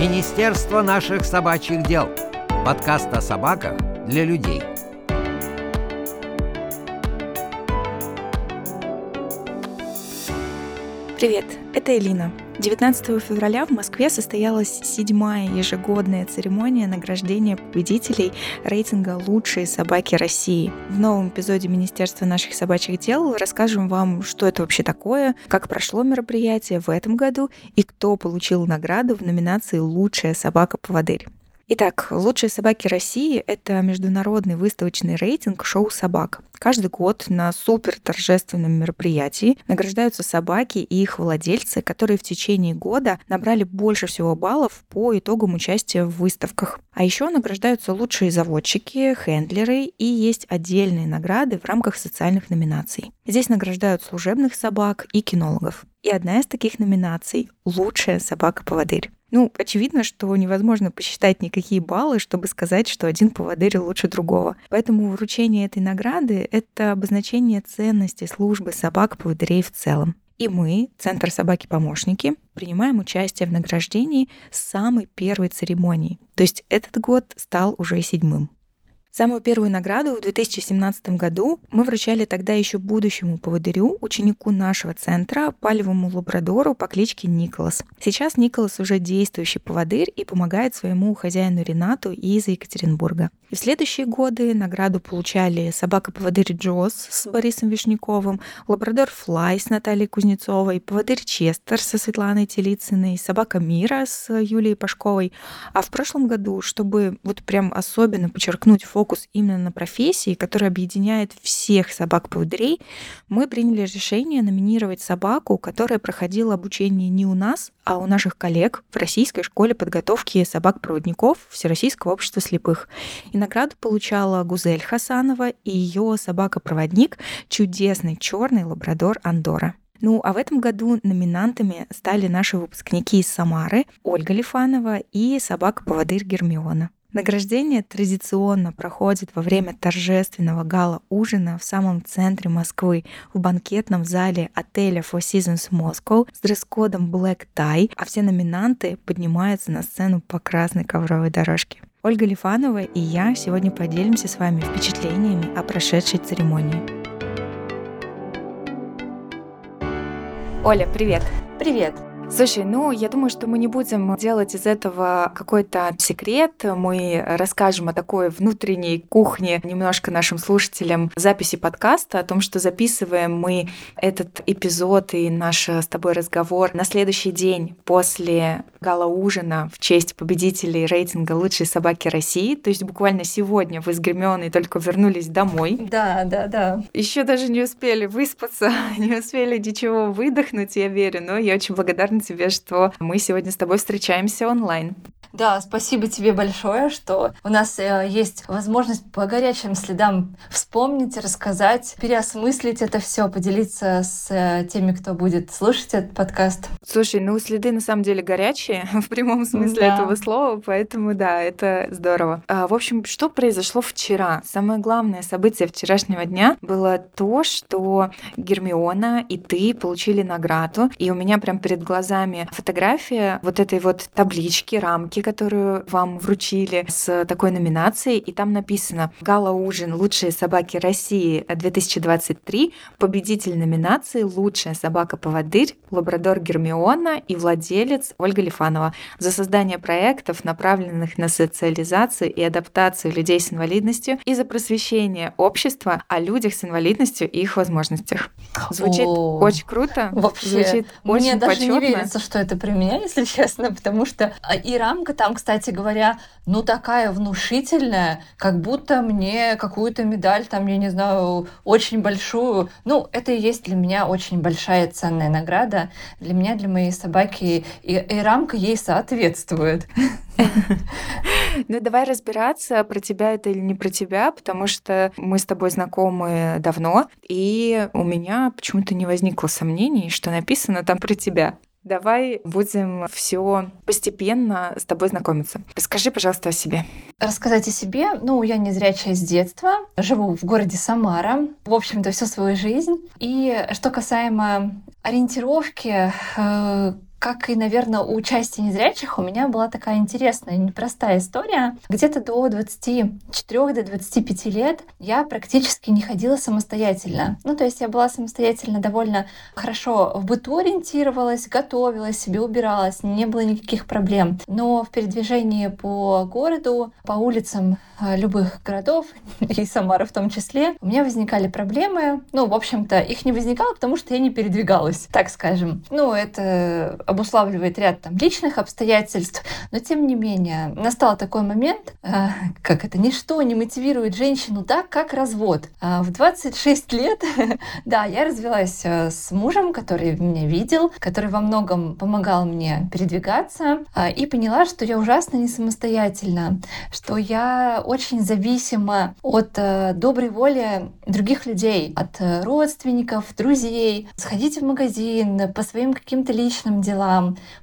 Министерство наших собачьих дел. Подкаст о собаках для людей. Привет, это Элина. 19 февраля в Москве состоялась седьмая ежегодная церемония награждения победителей рейтинга «Лучшие собаки России». В новом эпизоде Министерства наших собачьих дел расскажем вам, что это вообще такое, как прошло мероприятие в этом году и кто получил награду в номинации «Лучшая собака-поводырь». Итак, лучшие собаки России — это международный выставочный рейтинг шоу собак. Каждый год на супер торжественном мероприятии награждаются собаки и их владельцы, которые в течение года набрали больше всего баллов по итогам участия в выставках. А еще награждаются лучшие заводчики, хендлеры и есть отдельные награды в рамках социальных номинаций. Здесь награждают служебных собак и кинологов. И одна из таких номинаций — лучшая собака-поводырь. Ну, очевидно, что невозможно посчитать никакие баллы, чтобы сказать, что один поводырь лучше другого. Поэтому вручение этой награды — это обозначение ценности службы собак-поводырей в целом. И мы, Центр собаки-помощники, принимаем участие в награждении с самой первой церемонии. То есть этот год стал уже седьмым. Самую первую награду в 2017 году мы вручали тогда еще будущему поводырю, ученику нашего центра, палевому лабрадору по кличке Николас. Сейчас Николас уже действующий поводырь и помогает своему хозяину Ренату из Екатеринбурга. И в следующие годы награду получали собака-поводырь Джоз с Борисом Вишняковым, лабрадор Флай с Натальей Кузнецовой, поводырь Честер со Светланой Телицыной, собака Мира с Юлией Пашковой. А в прошлом году, чтобы вот прям особенно подчеркнуть фокус именно на профессии, которая объединяет всех собак-поводырей, мы приняли решение номинировать собаку, которая проходила обучение не у нас, а у наших коллег в Российской школе подготовки собак-проводников Всероссийского общества слепых. И награду получала Гузель Хасанова и ее собака-проводник чудесный черный лабрадор Андора. Ну, а в этом году номинантами стали наши выпускники из Самары Ольга Лифанова и собака-поводырь Гермиона. Награждение традиционно проходит во время торжественного гала-ужина в самом центре Москвы в банкетном зале отеля Four Seasons Moscow с дресс-кодом Black Tie, а все номинанты поднимаются на сцену по красной ковровой дорожке. Ольга Лифанова и я сегодня поделимся с вами впечатлениями о прошедшей церемонии. Оля, привет! Привет! Слушай, ну, я думаю, что мы не будем делать из этого какой-то секрет. Мы расскажем о такой внутренней кухне немножко нашим слушателям записи подкаста, о том, что записываем мы этот эпизод и наш с тобой разговор на следующий день после гала-ужина в честь победителей рейтинга «Лучшие собаки России». То есть буквально сегодня вы с Гермионой только вернулись домой. Да, да, да. Еще даже не успели выспаться, не успели ничего выдохнуть, я верю, но я очень благодарна тебе, что мы сегодня с тобой встречаемся онлайн. Да, спасибо тебе большое, что у нас э, есть возможность по горячим следам вспомнить, рассказать, переосмыслить это все, поделиться с э, теми, кто будет слушать этот подкаст. Слушай, ну следы на самом деле горячие в прямом смысле да. этого слова, поэтому да, это здорово. А, в общем, что произошло вчера? Самое главное событие вчерашнего дня было то, что Гермиона и ты получили награду, и у меня прям перед глазами фотография вот этой вот таблички, рамки, книжки, которую вам вручили с такой номинацией, и там написано «Гала-ужин. Лучшие собаки России 2023. Победитель номинации «Лучшая собака-поводырь» Лабрадор Гермиона и владелец Ольга Лифанова за создание проектов, направленных на социализацию и адаптацию людей с инвалидностью и за просвещение общества о людях с инвалидностью и их возможностях. Звучит О, очень круто. Вообще. Звучит очень Мне даже почетно. не верится, что это при меня, если честно, потому что а, и рамка рамка там, кстати говоря, ну такая внушительная, как будто мне какую-то медаль, там, я не знаю, очень большую. Ну, это и есть для меня очень большая ценная награда. Для меня, для моей собаки. И, и рамка ей соответствует. Ну, давай разбираться, про тебя это или не про тебя, потому что мы с тобой знакомы давно, и у меня почему-то не возникло сомнений, что написано там про тебя. Давай будем все постепенно с тобой знакомиться. Расскажи, пожалуйста, о себе. Рассказать о себе. Ну, я не зрячая с детства. Живу в городе Самара. В общем-то, всю свою жизнь. И что касаемо ориентировки, э, как и, наверное, у части незрячих, у меня была такая интересная, непростая история. Где-то до 24 до 25 лет я практически не ходила самостоятельно. Ну, то есть я была самостоятельно довольно хорошо в быту ориентировалась, готовилась, себе убиралась, не было никаких проблем. Но в передвижении по городу, по улицам а, любых городов, и Самары в том числе, у меня возникали проблемы. Ну, в общем-то, их не возникало, потому что я не передвигалась, так скажем. Ну, это обуславливает ряд там личных обстоятельств, но тем не менее настал такой момент, э, как это, ничто не мотивирует женщину так, как развод. А в 26 лет, да, я развелась э, с мужем, который меня видел, который во многом помогал мне передвигаться, э, и поняла, что я ужасно не самостоятельна, что я очень зависима от э, доброй воли других людей, от э, родственников, друзей. Сходить в магазин по своим каким-то личным делам,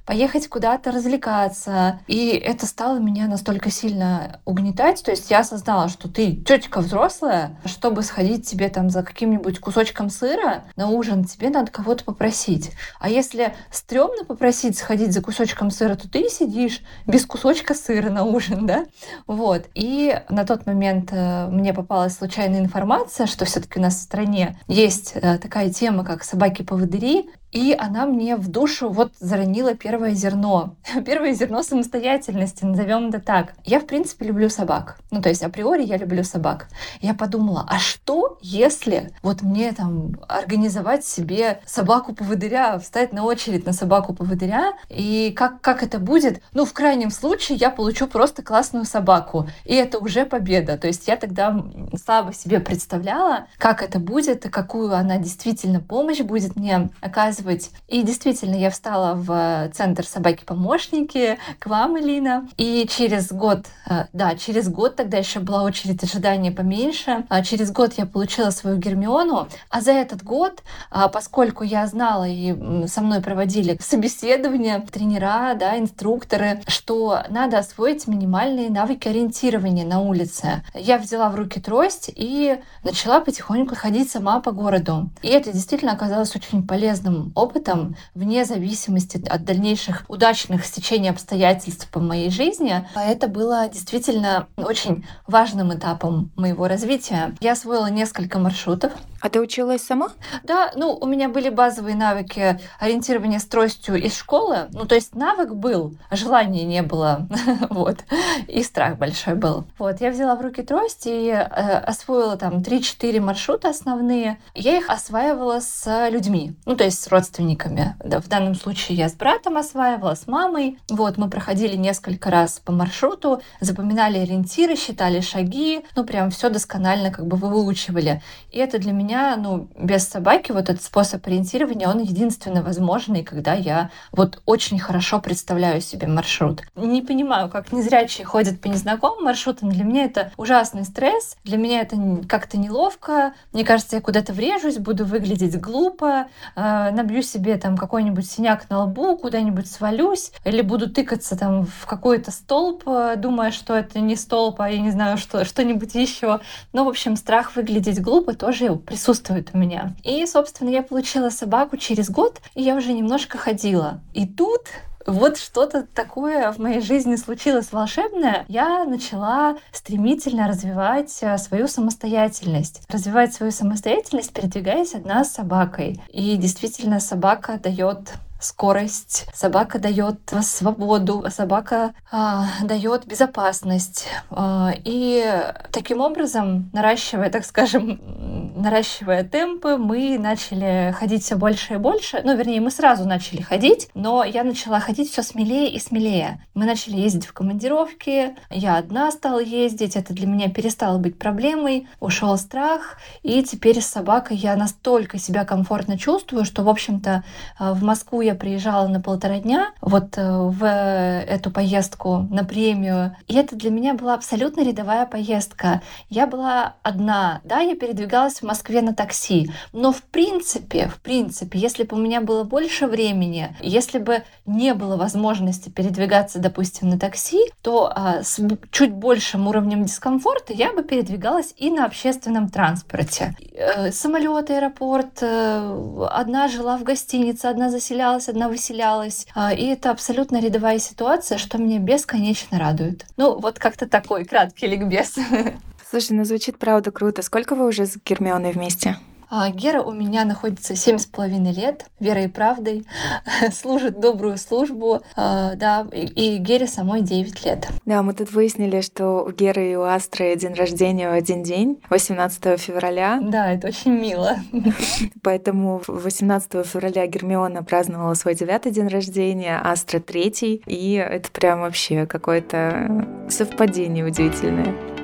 поехать куда-то развлекаться. И это стало меня настолько сильно угнетать. То есть я осознала, что ты тетка взрослая, чтобы сходить тебе там за каким-нибудь кусочком сыра на ужин, тебе надо кого-то попросить. А если стрёмно попросить сходить за кусочком сыра, то ты сидишь без кусочка сыра на ужин, да? Вот. И на тот момент э, мне попалась случайная информация, что все-таки у нас в стране есть э, такая тема, как собаки-поводыри, и она мне в душу вот заронила первое зерно. Первое зерно самостоятельности, назовем это так. Я, в принципе, люблю собак. Ну, то есть априори я люблю собак. Я подумала, а что, если вот мне там организовать себе собаку-поводыря, встать на очередь на собаку-поводыря, и как, как это будет? Ну, в крайнем случае я получу просто классную собаку. И это уже победа. То есть я тогда слабо себе представляла, как это будет, и какую она действительно помощь будет мне оказывать рассказывать. И действительно, я встала в центр собаки-помощники к вам, Элина. И через год, э, да, через год тогда еще была очередь ожидания поменьше. А через год я получила свою Гермиону. А за этот год, а, поскольку я знала и со мной проводили собеседования, тренера, да, инструкторы, что надо освоить минимальные навыки ориентирования на улице. Я взяла в руки трость и начала потихоньку ходить сама по городу. И это действительно оказалось очень полезным опытом, вне зависимости от дальнейших удачных стечений обстоятельств по моей жизни. А это было действительно очень важным этапом моего развития. Я освоила несколько маршрутов, а ты училась сама? Да, ну, у меня были базовые навыки ориентирования с тростью из школы. Ну, то есть навык был, а желания не было. вот. И страх большой был. Вот, я взяла в руки трость и э, освоила там 3-4 маршрута основные. Я их осваивала с людьми, ну, то есть с родственниками. Да, в данном случае я с братом осваивала, с мамой. Вот, мы проходили несколько раз по маршруту, запоминали ориентиры, считали шаги, ну, прям все досконально как бы выучивали. И это для меня ну, без собаки вот этот способ ориентирования, он единственно возможный, когда я вот очень хорошо представляю себе маршрут. Не понимаю, как незрячие ходят по незнакомым маршрутам. Для меня это ужасный стресс. Для меня это как-то неловко. Мне кажется, я куда-то врежусь, буду выглядеть глупо, э, набью себе там какой-нибудь синяк на лбу, куда-нибудь свалюсь, или буду тыкаться там в какой-то столб, э, думая, что это не столб, а я не знаю, что, что-нибудь еще. Ну, в общем, страх выглядеть глупо тоже присутствует у меня. И, собственно, я получила собаку через год, и я уже немножко ходила. И тут вот что-то такое в моей жизни случилось волшебное, я начала стремительно развивать э, свою самостоятельность. Развивать свою самостоятельность, передвигаясь одна с собакой. И действительно, собака дает скорость, собака дает свободу, собака а, дает безопасность. А, и таким образом, наращивая, так скажем, наращивая темпы, мы начали ходить все больше и больше. Ну, вернее, мы сразу начали ходить, но я начала ходить все смелее и смелее. Мы начали ездить в командировки, я одна стала ездить, это для меня перестало быть проблемой, ушел страх, и теперь с собакой я настолько себя комфортно чувствую, что, в общем-то, в Москву я приезжала на полтора дня вот э, в эту поездку на премию. И это для меня была абсолютно рядовая поездка. Я была одна, да, я передвигалась в Москве на такси. Но в принципе, в принципе, если бы у меня было больше времени, если бы не было возможности передвигаться, допустим, на такси, то а, с чуть большим уровнем дискомфорта я бы передвигалась и на общественном транспорте. Э, самолет, аэропорт, э, одна жила в гостинице, одна заселялась осталась одна, выселялась. А, и это абсолютно рядовая ситуация, что меня бесконечно радует. Ну, вот как-то такой краткий ликбез. Слушай, ну звучит правда круто. Сколько вы уже с Гермионой вместе? А Гера у меня находится семь с половиной лет, верой и правдой, служит добрую службу, а, да, и Гере самой 9 лет. Да, мы тут выяснили, что у Геры и у Астры день рождения в один день, 18 февраля. Да, это очень мило. Поэтому 18 февраля Гермиона праздновала свой девятый день рождения, Астра третий, и это прям вообще какое-то совпадение удивительное.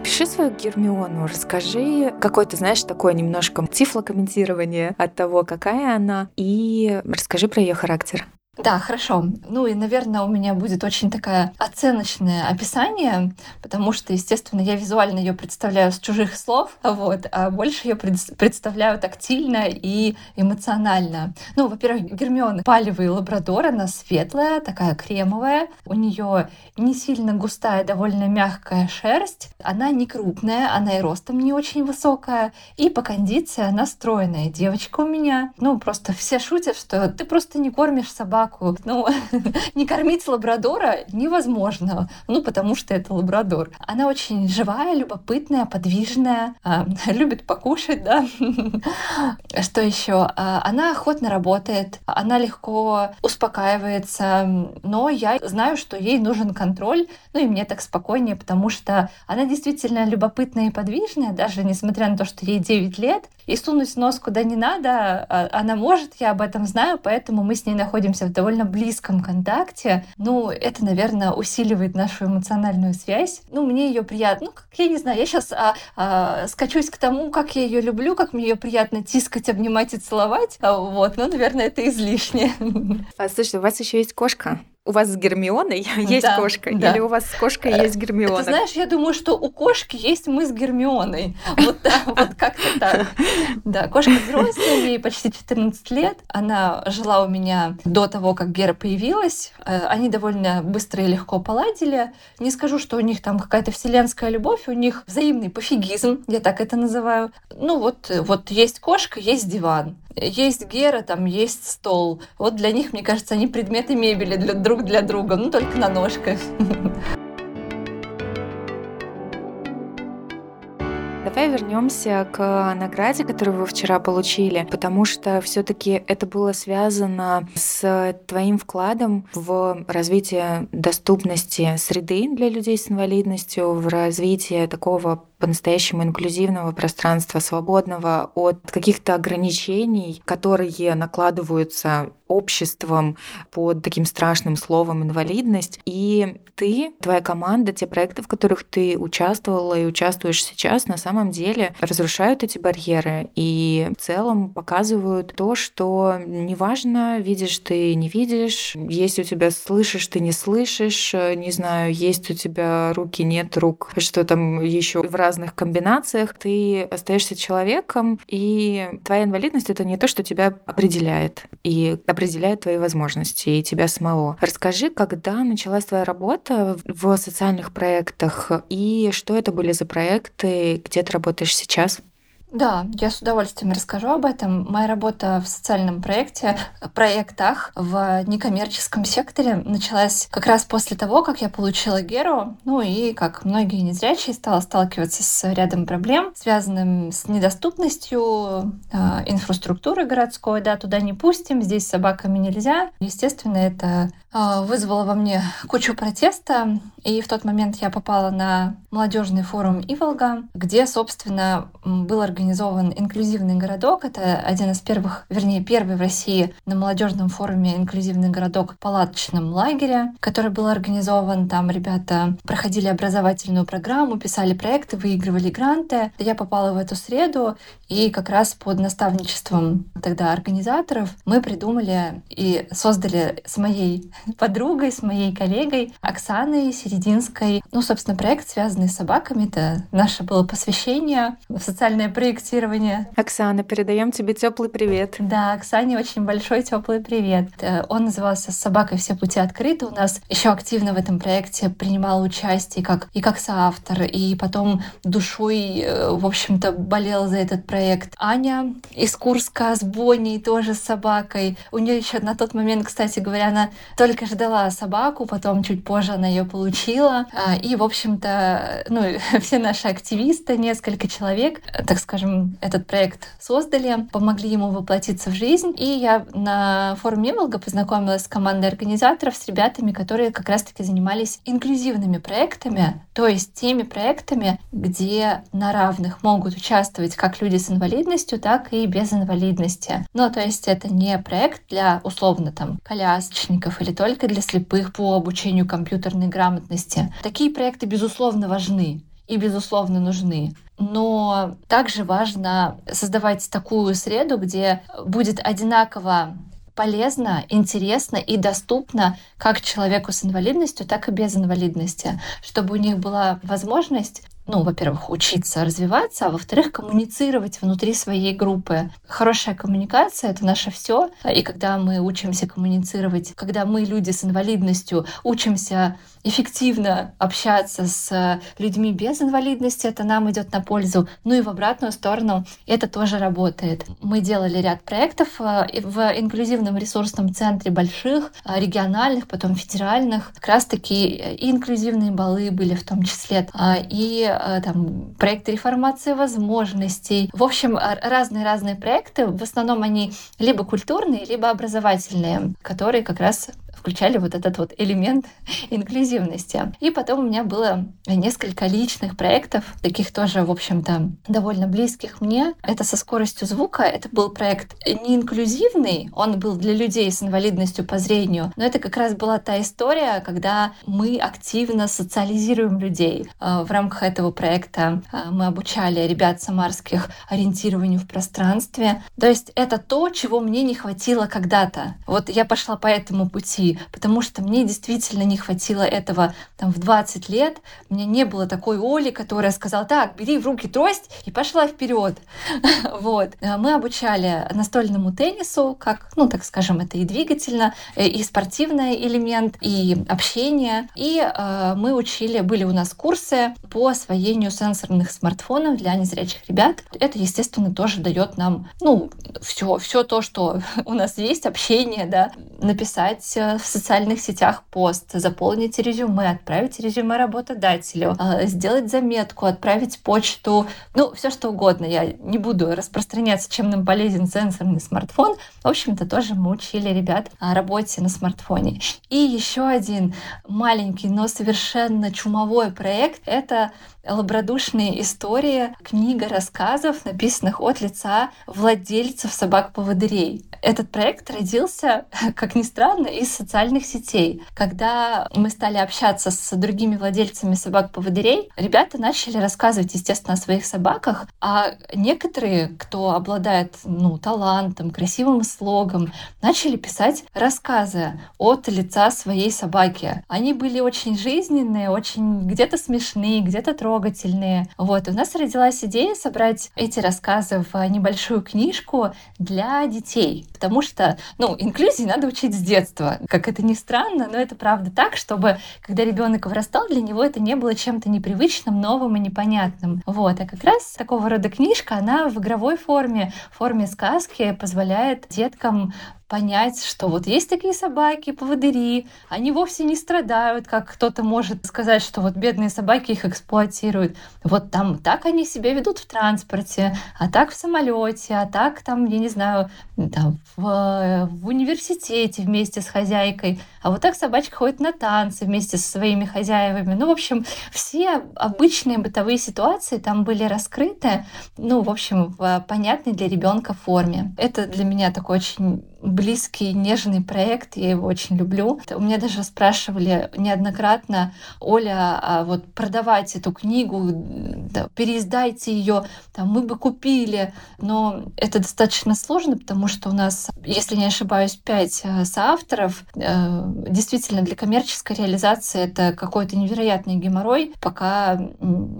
Опиши свою Гермиону, расскажи какой-то, знаешь, такое немножко тифлокомментирование от того, какая она, и расскажи про ее характер. Да, хорошо. Ну и, наверное, у меня будет очень такое оценочное описание, потому что, естественно, я визуально ее представляю с чужих слов, вот, а больше ее пред- представляю тактильно и эмоционально. Ну, во-первых, Гермиона палевый лабрадор, она светлая, такая кремовая, у нее не сильно густая, довольно мягкая шерсть, она не крупная, она и ростом не очень высокая, и по кондиции она стройная. Девочка у меня, ну, просто все шутят, что ты просто не кормишь собак собаку. Ну, не кормить лабрадора невозможно, ну, потому что это лабрадор. Она очень живая, любопытная, подвижная, а, любит покушать, да. Что еще? А, она охотно работает, она легко успокаивается, но я знаю, что ей нужен контроль, ну и мне так спокойнее, потому что она действительно любопытная и подвижная, даже несмотря на то, что ей 9 лет, и сунуть нос куда не надо, а, она может, я об этом знаю, поэтому мы с ней находимся в довольно близком контакте. Ну, это, наверное, усиливает нашу эмоциональную связь. Ну, мне ее приятно. Ну, как я не знаю, я сейчас а, а, скачусь к тому, как я ее люблю, как мне ее приятно тискать, обнимать и целовать. А, вот, ну, наверное, это излишне. А, слушай, у вас еще есть кошка у вас с Гермионой есть да, кошка? Да. Или у вас с кошкой есть Гермиона? Ты знаешь, я думаю, что у кошки есть мы с Гермионой. Вот, вот как-то так. Да, кошка взрослая, ей почти 14 лет. Она жила у меня до того, как Гера появилась. Э, они довольно быстро и легко поладили. Не скажу, что у них там какая-то вселенская любовь, у них взаимный пофигизм, я так это называю. Ну вот, вот есть кошка, есть диван. Есть Гера, там есть стол. Вот для них, мне кажется, они предметы мебели для, друг для друга, ну только на ножках. Давай вернемся к награде, которую вы вчера получили, потому что все-таки это было связано с твоим вкладом в развитие доступности среды для людей с инвалидностью, в развитие такого по-настоящему инклюзивного пространства, свободного от каких-то ограничений, которые накладываются обществом под таким страшным словом инвалидность. И ты, твоя команда, те проекты, в которых ты участвовала и участвуешь сейчас, на самом деле разрушают эти барьеры и в целом показывают то, что неважно, видишь ты, не видишь, есть у тебя слышишь, ты не слышишь, не знаю, есть у тебя руки, нет рук, что там еще в разных комбинациях, ты остаешься человеком, и твоя инвалидность это не то, что тебя определяет и определяет твои возможности и тебя самого. Расскажи, когда началась твоя работа в социальных проектах и что это были за проекты, где ты работаешь сейчас? Да, я с удовольствием расскажу об этом. Моя работа в социальном проекте, проектах в некоммерческом секторе началась как раз после того, как я получила Геру, ну и, как многие незрячие, стала сталкиваться с рядом проблем, связанным с недоступностью э, инфраструктуры городской, да, туда не пустим, здесь собаками нельзя. Естественно, это э, вызвало во мне кучу протеста, и в тот момент я попала на молодежный форум Иволга, где, собственно, был организован инклюзивный городок. Это один из первых, вернее, первый в России на молодежном форуме инклюзивный городок в палаточном лагере, который был организован. Там ребята проходили образовательную программу, писали проекты, выигрывали гранты. Я попала в эту среду, и как раз под наставничеством тогда организаторов мы придумали и создали с моей подругой, с моей коллегой Оксаной Серединской, ну, собственно, проект, связанный с собаками. Это наше было посвящение в социальное проявление проектирования. Оксана, передаем тебе теплый привет. Да, Оксане очень большой теплый привет. Э, он назывался «С собакой все пути открыты». У нас еще активно в этом проекте принимал участие как, и как соавтор, и потом душой, э, в общем-то, болел за этот проект. Аня из Курска с Боней тоже с собакой. У нее еще на тот момент, кстати говоря, она только ждала собаку, потом чуть позже она ее получила. А, и, в общем-то, ну, все наши активисты, несколько человек, так скажем, этот проект создали, помогли ему воплотиться в жизнь. И я на форуме Мемолга познакомилась с командой организаторов, с ребятами, которые как раз-таки занимались инклюзивными проектами, то есть теми проектами, где на равных могут участвовать как люди с инвалидностью, так и без инвалидности. Ну, то есть это не проект для, условно, там, колясочников или только для слепых по обучению компьютерной грамотности. Такие проекты, безусловно, важны и, безусловно, нужны. Но также важно создавать такую среду, где будет одинаково полезно, интересно и доступно как человеку с инвалидностью, так и без инвалидности, чтобы у них была возможность ну, во-первых, учиться развиваться, а во-вторых, коммуницировать внутри своей группы. Хорошая коммуникация — это наше все. И когда мы учимся коммуницировать, когда мы, люди с инвалидностью, учимся эффективно общаться с людьми без инвалидности, это нам идет на пользу. Ну и в обратную сторону это тоже работает. Мы делали ряд проектов э, в инклюзивном ресурсном центре больших, э, региональных, потом федеральных. Как раз таки и инклюзивные баллы были в том числе, и э, там проекты реформации возможностей. В общем, разные-разные проекты. В основном они либо культурные, либо образовательные, которые как раз включали вот этот вот элемент инклюзивности. И потом у меня было несколько личных проектов, таких тоже, в общем-то, довольно близких мне. Это со скоростью звука. Это был проект не инклюзивный, он был для людей с инвалидностью по зрению, но это как раз была та история, когда мы активно социализируем людей. Э, в рамках этого проекта э, мы обучали ребят самарских ориентированию в пространстве. То есть это то, чего мне не хватило когда-то. Вот я пошла по этому пути потому что мне действительно не хватило этого там, в 20 лет. У меня не было такой Оли, которая сказала, так, бери в руки трость и пошла вперед. вот. А мы обучали настольному теннису, как, ну, так скажем, это и двигательно, э, и спортивный элемент, и общение. И э, мы учили, были у нас курсы по освоению сенсорных смартфонов для незрячих ребят. Это, естественно, тоже дает нам, ну, все, все то, что у нас есть, общение, да, написать э, в социальных сетях пост, заполнить резюме, отправить резюме работодателю, а, сделать заметку, отправить почту, ну, все что угодно. Я не буду распространяться, чем нам полезен сенсорный смартфон. В общем-то, тоже мы учили ребят о работе на смартфоне. И еще один маленький, но совершенно чумовой проект — это Лабрадушные истории, книга рассказов, написанных от лица владельцев собак-поводырей. Этот проект родился, как ни странно, из социальных сетей. Когда мы стали общаться с другими владельцами собак-поводырей, ребята начали рассказывать, естественно, о своих собаках, а некоторые, кто обладает ну, талантом, красивым слогом, начали писать рассказы от лица своей собаки. Они были очень жизненные, очень где-то смешные, где-то трогательные. Вот, у нас родилась идея собрать эти рассказы в небольшую книжку для детей, потому что, ну, инклюзии надо учить с детства. Как это ни странно, но это правда так, чтобы, когда ребенок вырастал, для него это не было чем-то непривычным, новым и непонятным. Вот, а как раз такого рода книжка, она в игровой форме, в форме сказки позволяет деткам понять, что вот есть такие собаки, поводыри, они вовсе не страдают, как кто-то может сказать, что вот бедные собаки их эксплуатируют. Вот там так они себя ведут в транспорте, а так в самолете, а так там, я не знаю, там, в, в университете вместе с хозяйкой, а вот так собачка ходит на танцы вместе со своими хозяевами. Ну, в общем, все обычные бытовые ситуации там были раскрыты, ну, в общем, в понятной для ребенка форме. Это для меня такой очень близкий, нежный проект, я его очень люблю. У меня даже спрашивали неоднократно, Оля, а вот продавать эту книгу, да, переиздайте ее, там, мы бы купили, но это достаточно сложно, потому что у нас, если не ошибаюсь, пять э, соавторов, э, действительно для коммерческой реализации это какой-то невероятный геморрой, пока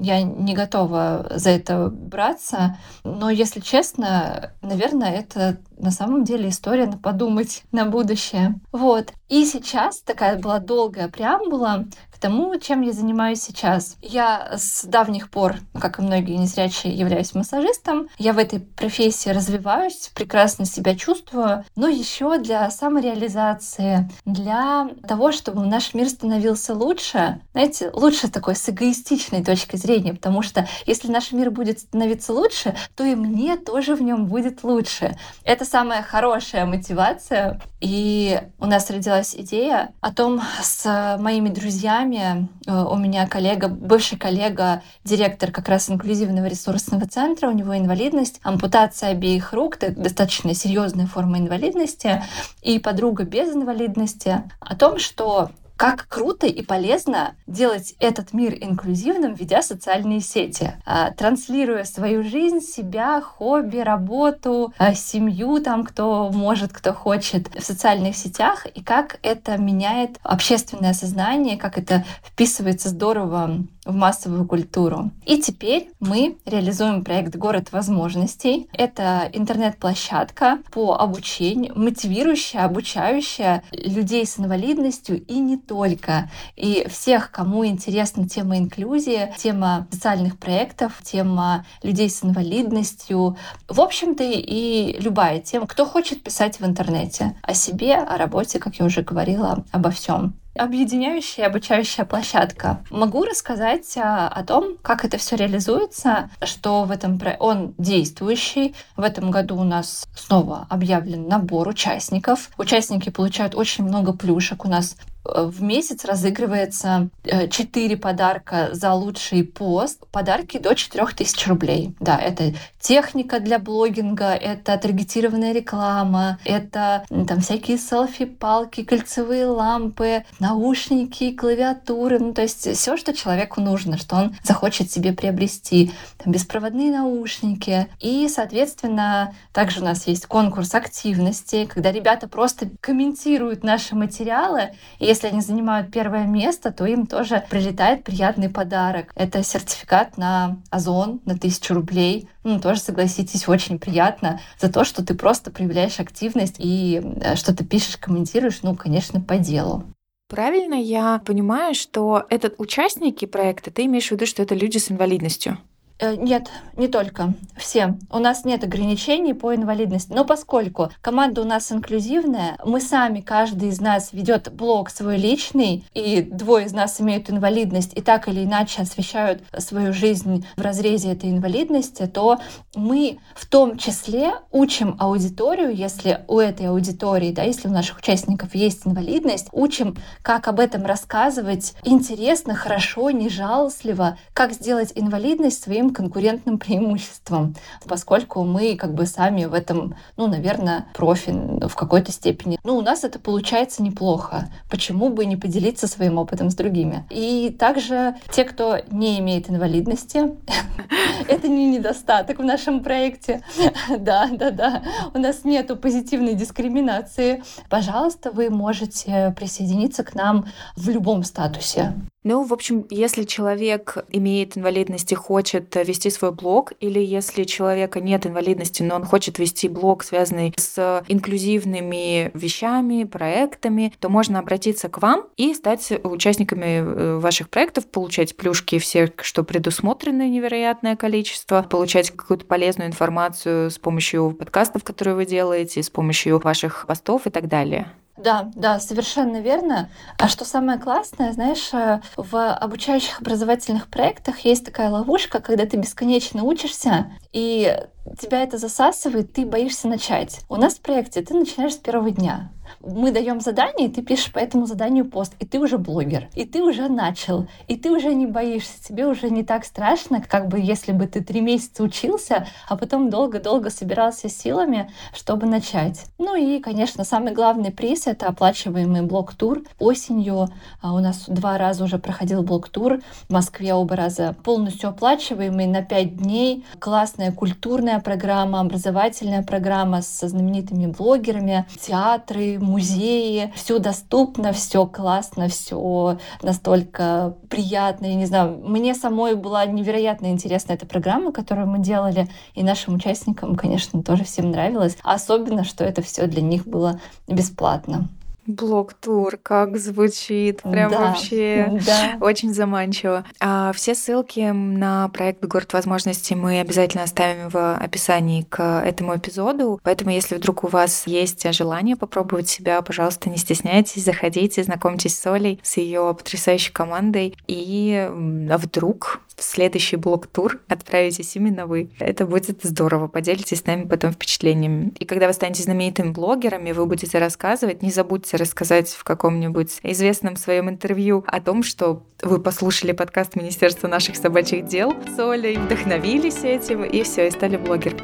я не готова за это браться. Но, если честно, наверное, это на самом деле история на подумать на будущее. Вот. И сейчас такая была долгая преамбула к тому, чем я занимаюсь сейчас. Я с давних пор, как и многие незрячие, являюсь массажистом. Я в этой профессии развиваюсь, прекрасно себя чувствую, но еще для самореализации, для того, чтобы наш мир становился лучше, знаете, лучше такой с эгоистичной точки зрения, потому что если наш мир будет становиться лучше, то и мне тоже в нем будет лучше. Это самая хорошая мотивация. И у нас родилась идея о том с моими друзьями. Э, у меня коллега, бывший коллега, директор как раз инклюзивного ресурсного центра, у него инвалидность, ампутация обеих рук, достаточно серьезная форма инвалидности, и подруга без инвалидности, о том, что как круто и полезно делать этот мир инклюзивным, ведя социальные сети, а, транслируя свою жизнь, себя, хобби, работу, а, семью, там, кто может, кто хочет в социальных сетях, и как это меняет общественное сознание, как это вписывается здорово в массовую культуру. И теперь мы реализуем проект «Город возможностей». Это интернет-площадка по обучению, мотивирующая, обучающая людей с инвалидностью и не только. И всех, кому интересна тема инклюзии, тема социальных проектов, тема людей с инвалидностью, в общем-то и любая тема, кто хочет писать в интернете о себе, о работе, как я уже говорила, обо всем объединяющая обучающая площадка. Могу рассказать а, о том, как это все реализуется, что в этом про... он действующий. В этом году у нас снова объявлен набор участников. Участники получают очень много плюшек. У нас в месяц разыгрывается 4 э, подарка за лучший пост. Подарки до 4000 рублей. Да, это техника для блогинга, это таргетированная реклама, это там всякие селфи, палки, кольцевые лампы, наушники, клавиатуры. Ну, то есть все, что человеку нужно, что он захочет себе приобрести. Там беспроводные наушники. И, соответственно, также у нас есть конкурс активности, когда ребята просто комментируют наши материалы и если они занимают первое место, то им тоже прилетает приятный подарок. Это сертификат на Озон на тысячу рублей. Ну, тоже, согласитесь, очень приятно за то, что ты просто проявляешь активность и э, что ты пишешь, комментируешь, ну, конечно, по делу. Правильно я понимаю, что этот участники проекта, ты имеешь в виду, что это люди с инвалидностью? Э, нет, не только. Все. У нас нет ограничений по инвалидности. Но поскольку команда у нас инклюзивная, мы сами, каждый из нас ведет блог свой личный, и двое из нас имеют инвалидность и так или иначе освещают свою жизнь в разрезе этой инвалидности, то мы в том числе учим аудиторию, если у этой аудитории, да, если у наших участников есть инвалидность, учим, как об этом рассказывать интересно, хорошо, не жалостливо, как сделать инвалидность своим конкурентным преимуществом, поскольку мы как бы сами в этом, ну, наверное, профи в какой-то степени. Ну, у нас это получается неплохо. Почему бы не поделиться своим опытом с другими? И также те, кто не имеет инвалидности, это не недостаток в нашем проекте. Да, да, да. У нас нету позитивной дискриминации. Пожалуйста, вы можете присоединиться к нам в любом статусе. Ну, в общем, если человек имеет инвалидность и хочет вести свой блог, или если человека нет инвалидности, но он хочет вести блог, связанный с инклюзивными вещами, проектами, то можно обратиться к вам и стать участниками э, ваших проектов, получать плюшки всех, что предусмотрено невероятное количество, получать какую-то полезную информацию с помощью подкастов, которые вы делаете, с помощью ваших постов и так далее. Да, да, совершенно верно. А что самое классное, знаешь, э, в обучающих образовательных проектах есть такая ловушка, когда ты бесконечно учишься, и тебя это засасывает, ты боишься начать. У нас в проекте ты начинаешь с первого дня мы даем задание, и ты пишешь по этому заданию пост, и ты уже блогер, и ты уже начал, и ты уже не боишься, тебе уже не так страшно, как бы если бы ты три месяца учился, а потом долго-долго собирался силами, чтобы начать. Ну и, конечно, самый главный приз — это оплачиваемый блок-тур. Осенью а, у нас два раза уже проходил блок-тур в Москве оба раза полностью оплачиваемый на пять дней. Классная культурная культурная программа, образовательная программа со знаменитыми блогерами, театры, музеи. Все доступно, все классно, все настолько приятно. Я не знаю, мне самой была невероятно интересна эта программа, которую мы делали, и нашим участникам, конечно, тоже всем нравилось. Особенно, что это все для них было бесплатно. Блок-тур, как звучит, прям да, вообще да. очень заманчиво. А все ссылки на проект «Город возможностей» мы обязательно оставим в описании к этому эпизоду, поэтому если вдруг у вас есть желание попробовать себя, пожалуйста, не стесняйтесь, заходите, знакомьтесь с Олей, с ее потрясающей командой, и вдруг в следующий блок-тур отправитесь именно вы. Это будет здорово. Поделитесь с нами потом впечатлениями. И когда вы станете знаменитыми блогерами, вы будете рассказывать, не забудьте рассказать в каком-нибудь известном своем интервью о том, что вы послушали подкаст Министерства наших собачьих дел с Олей, вдохновились этим, и все, и стали блогером.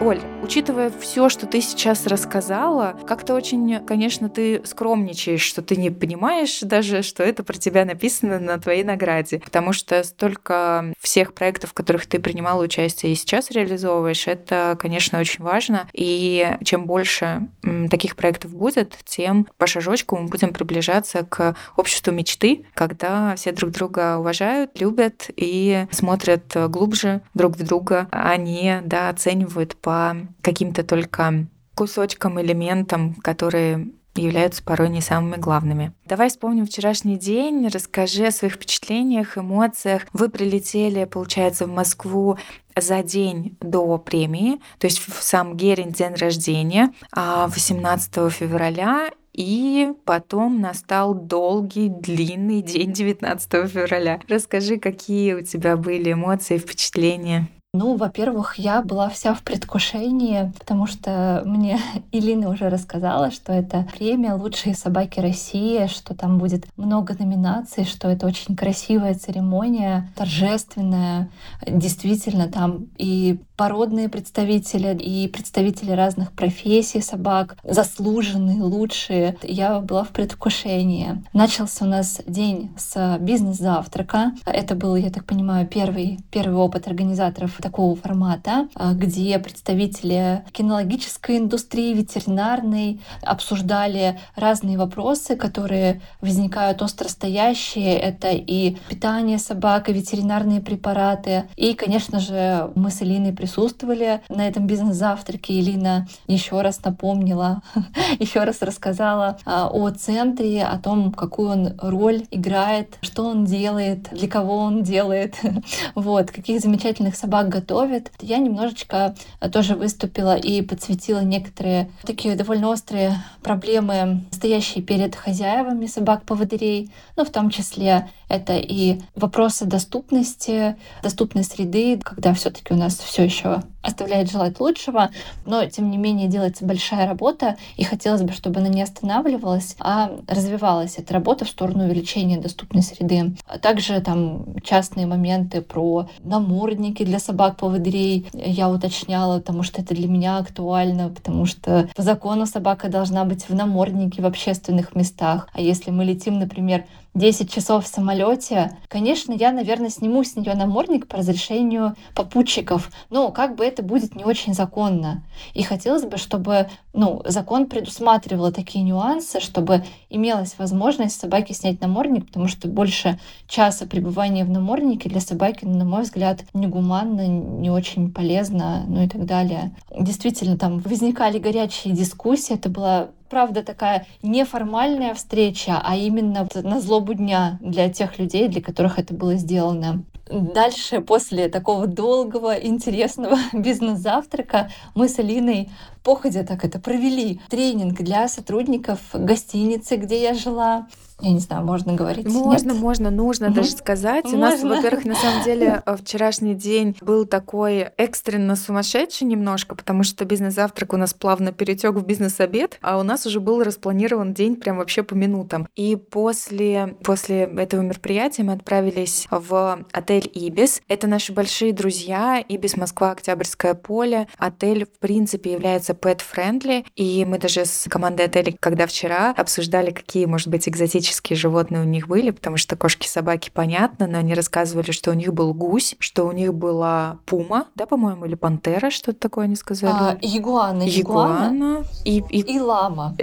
Оль, учитывая все, что ты сейчас рассказала, как-то очень, конечно, ты скромничаешь, что ты не понимаешь даже, что это про тебя написано на твоей награде. Потому что столько всех проектов, в которых ты принимала участие и сейчас реализовываешь, это, конечно, очень важно. И чем больше таких проектов будет, тем по шажочку мы будем приближаться к обществу мечты, когда все друг друга уважают, любят и смотрят глубже друг в друга, а не да, оценивают по каким-то только кусочкам, элементам, которые являются порой не самыми главными. Давай вспомним вчерашний день, расскажи о своих впечатлениях, эмоциях. Вы прилетели, получается, в Москву за день до премии, то есть в сам Герин день рождения, 18 а, февраля, и потом настал долгий, длинный день 19 февраля. Расскажи, какие у тебя были эмоции, впечатления? Ну, во-первых, я была вся в предвкушении, потому что мне Илина уже рассказала, что это премия «Лучшие собаки России», что там будет много номинаций, что это очень красивая церемония, торжественная. Действительно, там и породные представители, и представители разных профессий собак, заслуженные, лучшие. Я была в предвкушении. Начался у нас день с бизнес-завтрака. Это был, я так понимаю, первый, первый опыт организаторов такого формата, а, где представители кинологической индустрии, ветеринарной обсуждали разные вопросы, которые возникают остростоящие. Это и питание собак, и ветеринарные препараты. И, конечно же, мы с Элиной присутствовали на этом бизнес-завтраке. Элина еще раз напомнила, еще раз рассказала а, о центре, о том, какую он роль играет, что он делает, для кого он делает, вот, каких замечательных собак готовит. Я немножечко э, тоже выступила и подсветила некоторые такие довольно острые проблемы, стоящие перед хозяевами собак-поводырей, ну, в том числе это и вопросы доступности, доступной среды, когда все-таки у нас все еще оставляет желать лучшего, но тем не менее делается большая работа, и хотелось бы, чтобы она не останавливалась, а развивалась эта работа в сторону увеличения доступной среды. А также там частные моменты про намордники для собак-поводырей я уточняла, потому что это для меня актуально, потому что по закону собака должна быть в наморднике в общественных местах. А если мы летим, например, 10 часов в самолете, конечно, я, наверное, сниму с нее намордник по разрешению попутчиков, но как бы это будет не очень законно. И хотелось бы, чтобы ну, закон предусматривал такие нюансы, чтобы имелась возможность собаке снять намордник, потому что больше часа пребывания в наморднике для собаки, на мой взгляд, негуманно, не очень полезно, ну и так далее. Действительно, там возникали горячие дискуссии, это была правда, такая неформальная встреча, а именно на злобу дня для тех людей, для которых это было сделано. Дальше, после такого долгого, интересного бизнес-завтрака, мы с Алиной походя так это провели тренинг для сотрудников гостиницы, где я жила. Я не знаю, можно говорить? Можно, Нет? можно, нужно угу. даже сказать. Можно. У нас, во-первых, на самом деле э, вчерашний день был такой экстренно сумасшедший немножко, потому что бизнес-завтрак у нас плавно перетек в бизнес-обед, а у нас уже был распланирован день прям вообще по минутам. И после, после этого мероприятия мы отправились в отель «Ибис». Это наши большие друзья, «Ибис Москва, Октябрьское поле». Отель, в принципе, является pet-friendly, и мы даже с командой отеля, когда вчера обсуждали, какие, может быть, экзотичные экзотические животные у них были, потому что кошки, собаки, понятно, но они рассказывали, что у них был гусь, что у них была пума, да, по-моему, или пантера, что-то такое они сказали. А, ягуана, ягуана. И, и, и лама.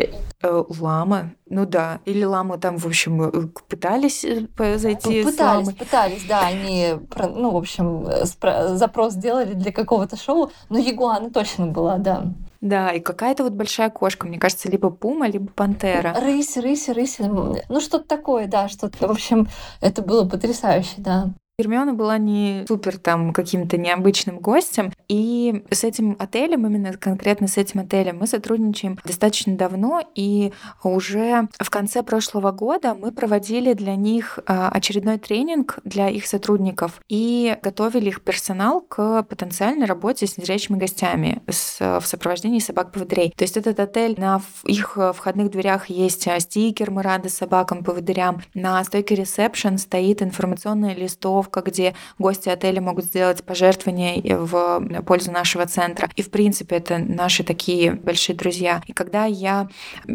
Э, э, лама, ну да, или ламы там, в общем, э, пытались зайти Пытались, с ламой. пытались, да, они, ну, в общем, запрос сделали для какого-то шоу, но ягуана точно была, да. Да, и какая-то вот большая кошка, мне кажется, либо пума, либо пантера. Рысь, рысь, рысь. Ну, что-то такое, да, что-то, в общем, это было потрясающе, да. Гермиона была не супер там каким-то необычным гостем, и с этим отелем, именно конкретно с этим отелем, мы сотрудничаем достаточно давно, и уже в конце прошлого года мы проводили для них а, очередной тренинг для их сотрудников и готовили их персонал к потенциальной работе с незрячими гостями с, в сопровождении собак-поводырей. То есть этот отель, на их входных дверях есть а, стикер «Мы рады собакам-поводырям», на стойке ресепшн стоит информационная листовка, планировка, где гости отеля могут сделать пожертвования в пользу нашего центра. И, в принципе, это наши такие большие друзья. И когда я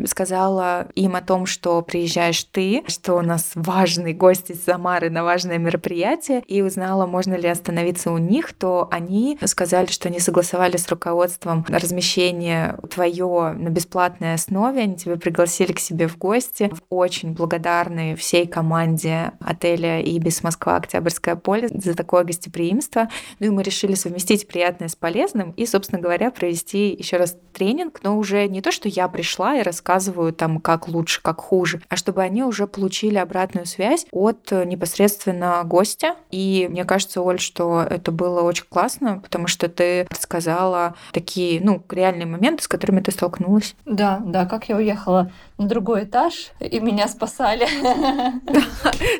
сказала им о том, что приезжаешь ты, что у нас важный гость из Самары на важное мероприятие, и узнала, можно ли остановиться у них, то они сказали, что они согласовали с руководством размещение твое на бесплатной основе, они тебя пригласили к себе в гости. Очень благодарны всей команде отеля «Ибис Москва Октябрьская Октябрьское поле за такое гостеприимство. Ну и мы решили совместить приятное с полезным и, собственно говоря, провести еще раз тренинг, но уже не то, что я пришла и рассказываю там, как лучше, как хуже, а чтобы они уже получили обратную связь от э, непосредственно гостя. И мне кажется, Оль, что это было очень классно, потому что ты сказала такие, ну, реальные моменты, с которыми ты столкнулась. Да, да, как я уехала на другой этаж, и меня спасали.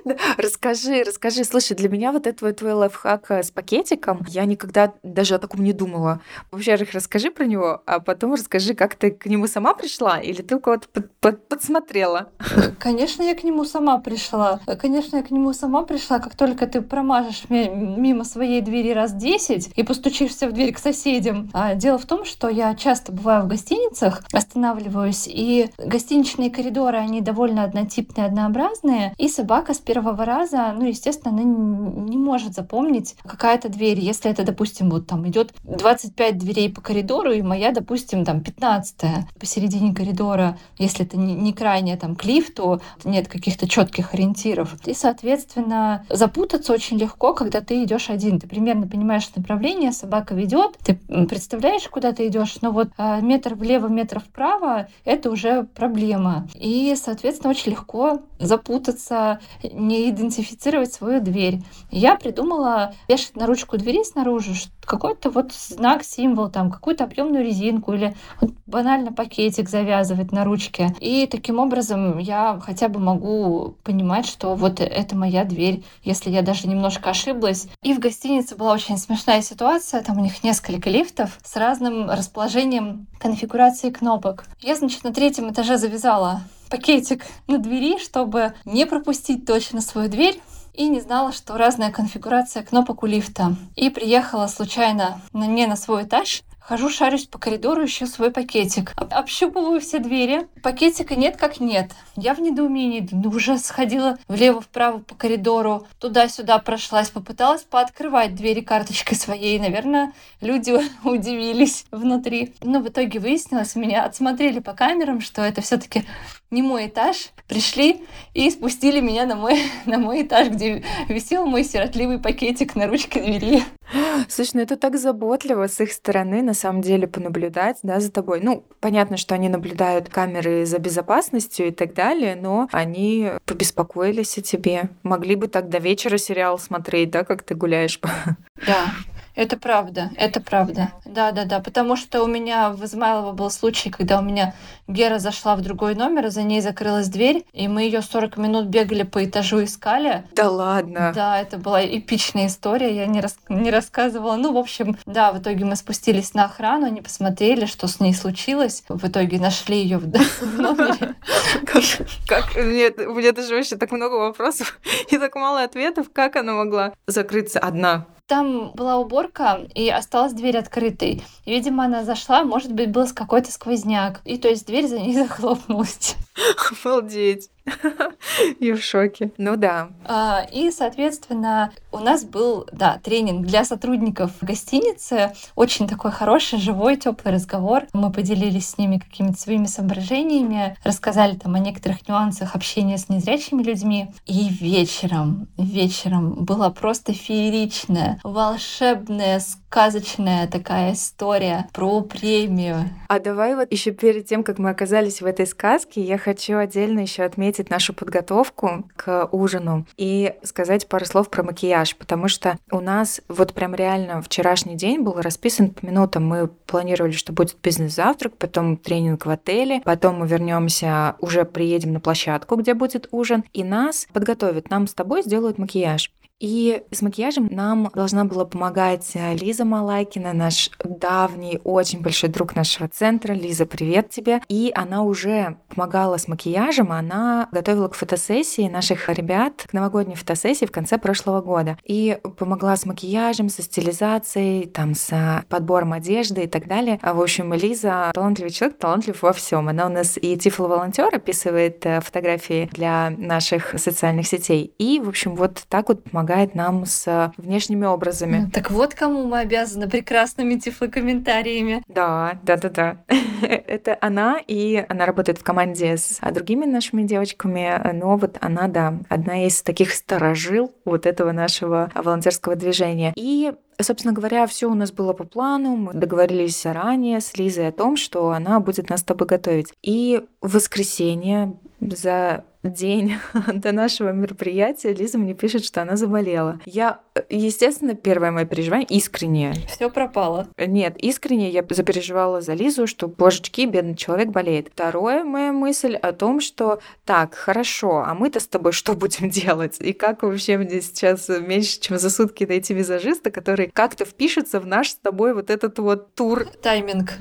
Расскажи, расскажи. Слушай, для меня вот это твой лайфхак э, с пакетиком, я никогда даже о таком не думала. Во-первых, расскажи про него, а потом расскажи, как ты к нему сама пришла, или ты кого-то под, под, подсмотрела? Конечно, я к нему сама пришла. Конечно, я к нему сама пришла, как только ты промажешь мимо своей двери раз 10 и постучишься в дверь к соседям. А дело в том, что я часто бываю в гостиницах, останавливаюсь, и гостиничные коридоры, они довольно однотипные, однообразные, и собака с первого раза, ну, естественно, она не может запомнить какая-то дверь. Если это, допустим, вот там идет 25 дверей по коридору, и моя, допустим, там 15 посередине коридора, если это не, не крайне там к лифту, нет каких-то четких ориентиров. И, соответственно, запутаться очень легко, когда ты идешь один. Ты примерно понимаешь направление, собака ведет, ты представляешь, куда ты идешь, но вот а, метр влево, метр вправо — это уже проблема. И, соответственно, очень легко запутаться, не идентифицировать свою дверь. Я придумала вешать на ручку двери снаружи какой-то вот знак, символ, там, какую-то объемную резинку или вот банально пакетик завязывать на ручке. И таким образом я хотя бы могу понимать, что вот это моя дверь, если я даже немножко ошиблась. И в гостинице была очень смешная ситуация, там у них несколько лифтов с разным расположением конфигурации кнопок. Я, значит, на третьем этаже завязала пакетик на двери, чтобы не пропустить точно свою дверь и не знала, что разная конфигурация кнопок у лифта. И приехала случайно на, не на свой этаж, Хожу, шарюсь по коридору, ищу свой пакетик. Общупываю все двери. Пакетика нет как нет. Я в недоумении. Ну, уже сходила влево-вправо по коридору. Туда-сюда прошлась. Попыталась пооткрывать двери карточкой своей. Наверное, люди удивились внутри. Но в итоге выяснилось, меня отсмотрели по камерам, что это все таки не мой этаж, пришли и спустили меня на мой, на мой этаж, где висел мой сиротливый пакетик на ручке двери. Слушай, ну это так заботливо с их стороны, на самом деле, понаблюдать, да, за тобой. Ну, понятно, что они наблюдают камеры за безопасностью и так далее, но они побеспокоились о тебе. Могли бы так до вечера сериал смотреть, да, как ты гуляешь. Да, это правда, это правда. Да, да, да. Потому что у меня в Измайлово был случай, когда у меня Гера зашла в другой номер, за ней закрылась дверь, и мы ее 40 минут бегали по этажу искали. Да ладно. Да, это была эпичная история, я не, рас... не рассказывала. Ну, в общем, да, в итоге мы спустились на охрану, они посмотрели, что с ней случилось. В итоге нашли ее в номере. Как? У меня даже вообще так много вопросов и так мало ответов. Как она могла закрыться одна? Там была уборка, и осталась дверь открытой. И, видимо, она зашла, может быть, был какой-то сквозняк. И то есть дверь за ней захлопнулась. Обалдеть. Я в шоке. Ну да. А, и, соответственно, у нас был, да, тренинг для сотрудников гостиницы. Очень такой хороший, живой, теплый разговор. Мы поделились с ними какими-то своими соображениями, рассказали там о некоторых нюансах общения с незрячими людьми. И вечером, вечером была просто фееричная, волшебная, сказочная такая история про премию. А давай вот еще перед тем, как мы оказались в этой сказке, я хочу отдельно еще отметить нашу подготовку к ужину и сказать пару слов про макияж, потому что у нас вот прям реально вчерашний день был расписан по минутам. Мы планировали, что будет бизнес-завтрак, потом тренинг в отеле, потом мы вернемся, уже приедем на площадку, где будет ужин, и нас подготовят, нам с тобой сделают макияж. И с макияжем нам должна была помогать э, Лиза Малайкина, наш давний, очень большой друг нашего центра. Лиза, привет тебе. И она уже помогала с макияжем, она готовила к фотосессии наших ребят, к новогодней фотосессии в конце прошлого года. И помогла с макияжем, со стилизацией, там, с подбором одежды и так далее. В общем, Лиза талантливый человек, талантлив во всем. Она у нас и тифло-волонтер, описывает э, фотографии для наших социальных сетей. И, в общем, вот так вот помогает помогает нам с внешними образами. Так вот кому мы обязаны прекрасными тифлокомментариями. Да, да, да, да. Это она, и она работает в команде с другими нашими девочками, но вот она, да, одна из таких сторожил вот этого нашего волонтерского движения. И Собственно говоря, все у нас было по плану. Мы договорились заранее с Лизой о том, что она будет нас с тобой готовить. И в воскресенье за день до нашего мероприятия Лиза мне пишет, что она заболела. Я, естественно, первое мое переживание искреннее. Все пропало. Нет, искренне я запереживала за Лизу, что, божечки, бедный человек болеет. Второе, моя мысль о том, что так, хорошо, а мы-то с тобой что будем делать? И как вообще мне сейчас меньше, чем за сутки найти визажиста, который как-то впишется в наш с тобой вот этот вот тур? Тайминг.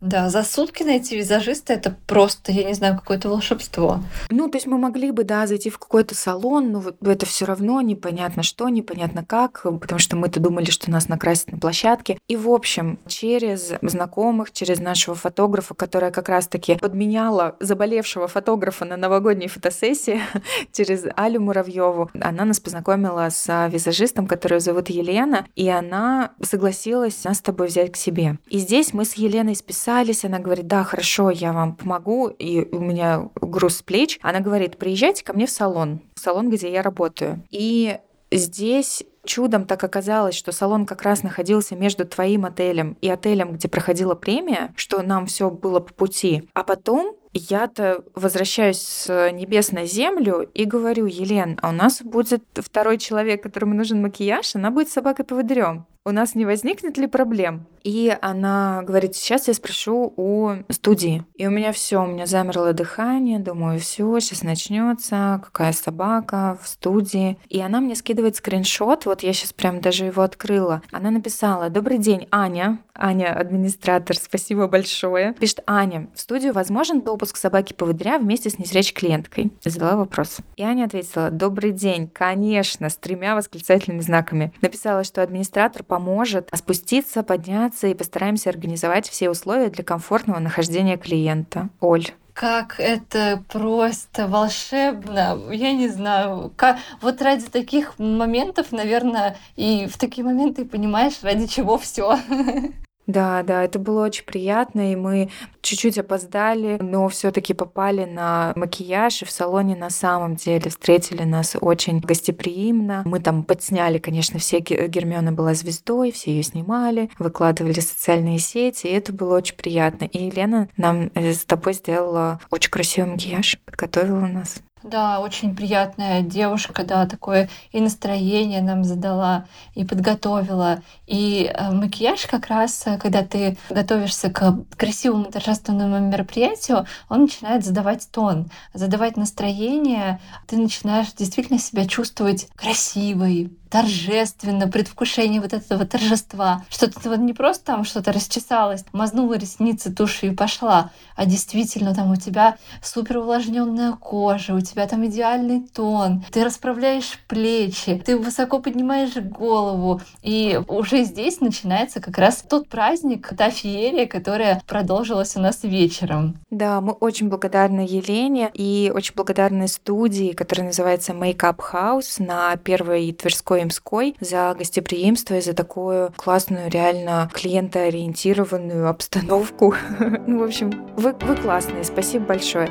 Да, за сутки найти визажиста — это просто, я не знаю, какое-то волшебство. Ну, то есть мы могли бы, да, зайти в какой-то салон, но вот это все равно непонятно что, непонятно как, потому что мы-то думали, что нас накрасят на площадке. И, в общем, через знакомых, через нашего фотографа, которая как раз-таки подменяла заболевшего фотографа на новогодней фотосессии, через Алю Муравьеву, она нас познакомила с визажистом, которую зовут Елена, и она согласилась нас с тобой взять к себе. И здесь мы с Еленой списались, она говорит, да, хорошо, я вам помогу, и у меня груз с плеч. Она говорит, приезжайте ко мне в салон, в салон, где я работаю. И здесь чудом так оказалось, что салон как раз находился между твоим отелем и отелем, где проходила премия, что нам все было по пути. А потом я-то возвращаюсь с небес на землю и говорю, Елен, а у нас будет второй человек, которому нужен макияж, она будет собакой-поводырем у нас не возникнет ли проблем? И она говорит, сейчас я спрошу у студии. И у меня все, у меня замерло дыхание, думаю, все, сейчас начнется, какая собака в студии. И она мне скидывает скриншот, вот я сейчас прям даже его открыла. Она написала, добрый день, Аня. Аня, администратор, спасибо большое. Пишет, Аня, в студию возможен допуск собаки-поводыря вместе с незрячей клиенткой? Задала вопрос. И Аня ответила, добрый день, конечно, с тремя восклицательными знаками. Написала, что администратор по поможет спуститься, подняться и постараемся организовать все условия для комфортного нахождения клиента. Оль. Как это просто волшебно. Я не знаю. Как... Вот ради таких моментов, наверное, и в такие моменты понимаешь, ради чего все. Да, да, это было очень приятно, и мы чуть-чуть опоздали, но все таки попали на макияж, и в салоне на самом деле встретили нас очень гостеприимно. Мы там подсняли, конечно, все Гермиона была звездой, все ее снимали, выкладывали в социальные сети, и это было очень приятно. И Елена нам э, с тобой сделала очень красивый макияж, подготовила нас. Да, очень приятная девушка, да, такое и настроение нам задала, и подготовила. И э, макияж как раз, э, когда ты готовишься к красивому торжественному мероприятию, он начинает задавать тон, задавать настроение. Ты начинаешь действительно себя чувствовать красивой, торжественно, предвкушение вот этого торжества, что ты вот не просто там что-то расчесалась, мазнула ресницы тушью и пошла, а действительно там у тебя супер увлажненная кожа, у тебя там идеальный тон, ты расправляешь плечи, ты высоко поднимаешь голову. И уже здесь начинается как раз тот праздник, та феерия, которая продолжилась у нас вечером. Да, мы очень благодарны Елене и очень благодарны студии, которая называется Makeup House на Первой Тверской Имской за гостеприимство и за такую классную, реально клиентоориентированную обстановку. Ну, в общем, вы, вы классные. Спасибо большое.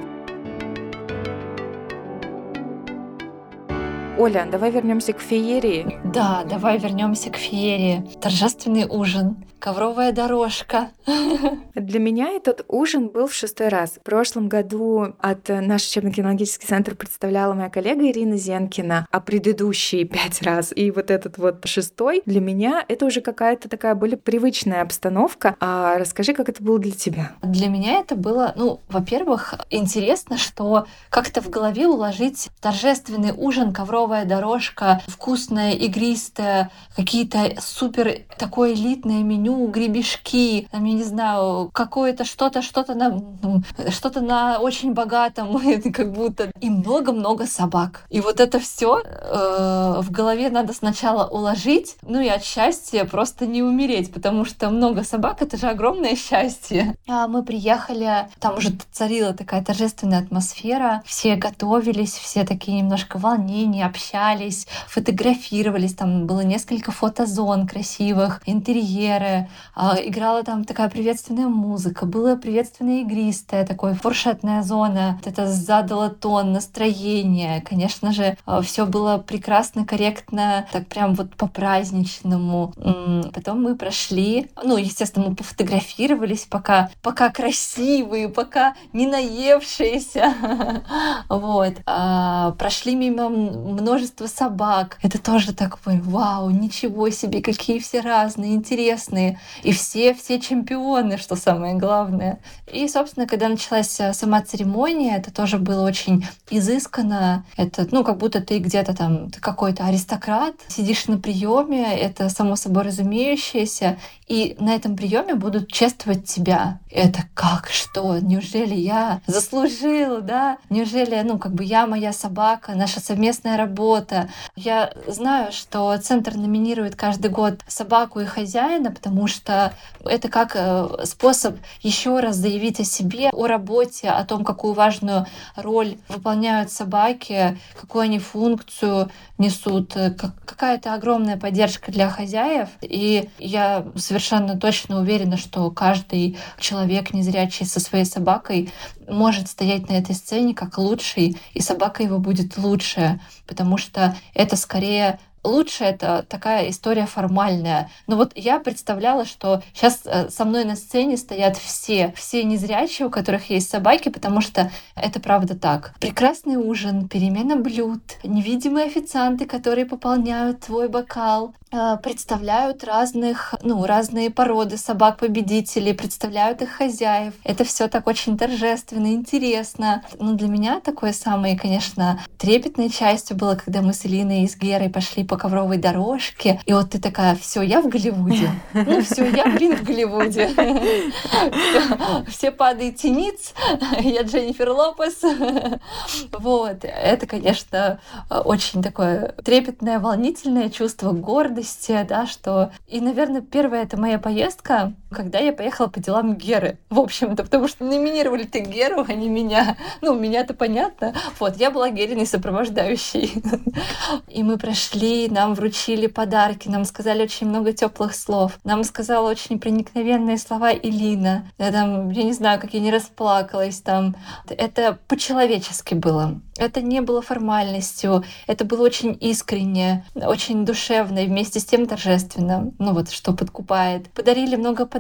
Оля, давай вернемся к феерии. Да, давай вернемся к феерии. Торжественный ужин ковровая дорожка. Для меня этот ужин был в шестой раз. В прошлом году от э, наш учебно-кинологический центр представляла моя коллега Ирина Зенкина, а предыдущие пять раз. И вот этот вот шестой для меня это уже какая-то такая более привычная обстановка. А расскажи, как это было для тебя? Для меня это было, ну, во-первых, интересно, что как-то в голове уложить торжественный ужин, ковровая дорожка, вкусная, игристая, какие-то супер такое элитное меню меню, гребешки, там, я не знаю, какое-то что-то, что-то на, ну, что-то на очень богатом, как будто, и много-много собак. И вот это все э, в голове надо сначала уложить, ну и от счастья просто не умереть, потому что много собак — это же огромное счастье. А мы приехали, там уже царила такая торжественная атмосфера, все готовились, все такие немножко волнения, общались, фотографировались, там было несколько фотозон красивых, интерьеры, а, играла там такая приветственная музыка, было приветственное игристое, такое фуршетная зона. Это задало тон, настроение. Конечно же, а, все было прекрасно, корректно, так прям вот по-праздничному. Потом мы прошли, ну, естественно, мы пофотографировались, пока, пока красивые, пока не наевшиеся. Вот. А, прошли мимо множества собак. Это тоже такой, вау, ничего себе, какие все разные, интересные и все, все чемпионы, что самое главное. И, собственно, когда началась э, сама церемония, это тоже было очень изысканно. Это, ну, как будто ты где-то там, ты какой-то аристократ, сидишь на приеме, это само собой разумеющееся, и на этом приеме будут чествовать тебя. Это как, что? Неужели я заслужил, да? Неужели, ну, как бы я моя собака, наша совместная работа? Я знаю, что центр номинирует каждый год собаку и хозяина, потому что это как э, способ еще раз заявить о себе, о работе, о том, какую важную роль выполняют собаки, какую они функцию несут, э, какая-то огромная поддержка для хозяев. И я совершенно точно уверена, что каждый человек незрячий со своей собакой может стоять на этой сцене как лучший, и собака его будет лучше, потому что это скорее лучше это такая история формальная. Но вот я представляла, что сейчас э, со мной на сцене стоят все, все незрячие, у которых есть собаки, потому что это правда так. Прекрасный ужин, перемена блюд, невидимые официанты, которые пополняют твой бокал, э, представляют разных, ну, разные породы собак-победителей, представляют их хозяев. Это все так очень торжественно, интересно. Ну, для меня такой самой, конечно, трепетной частью было, когда мы с Элиной и с Герой пошли по ковровой дорожке, и вот ты такая, все, я в Голливуде. Ну все, я, блин, в Голливуде. Все падаете ниц, я Дженнифер Лопес. Вот, это, конечно, очень такое трепетное, волнительное чувство гордости, да, что... И, наверное, первая это моя поездка, когда я поехала по делам Геры, в общем-то, потому что номинировали ты Геру, а не меня. Ну, меня-то понятно. Вот, я была Гериной сопровождающей. И мы прошли нам вручили подарки, нам сказали очень много теплых слов. Нам сказала очень проникновенные слова Илина. Я там, я не знаю, как я не расплакалась там. Это по-человечески было. Это не было формальностью, это было очень искренне, очень душевно и вместе с тем торжественно. Ну вот, что подкупает. Подарили много подарков,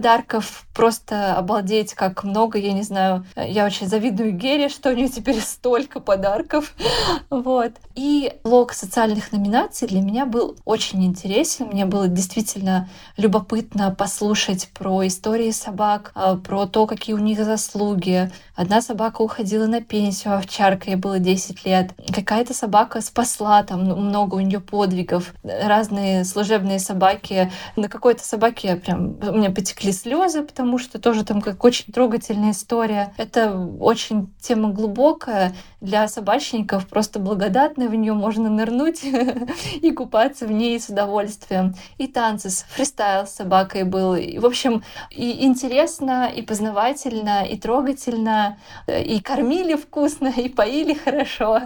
просто обалдеть, как много, я не знаю. Я очень завидую Гере, что у нее теперь столько подарков. Вот. И блок социальных номинаций для меня был очень интересен. Мне было действительно любопытно послушать про истории собак, а, про то, какие у них заслуги. Одна собака уходила на пенсию, овчарка, ей было 10 лет. Какая-то собака спасла, там много у нее подвигов. Разные служебные собаки. На какой-то собаке прям у меня потекли слезы, потому что тоже там как очень трогательная история. Это очень тема глубокая для собачников, просто благодатная, в нее можно нырнуть и купаться в ней с удовольствием. И танцы с фристайл с собакой был. И, в общем, и интересно, и познавательно, и трогательно, и кормили вкусно, и поили хорошо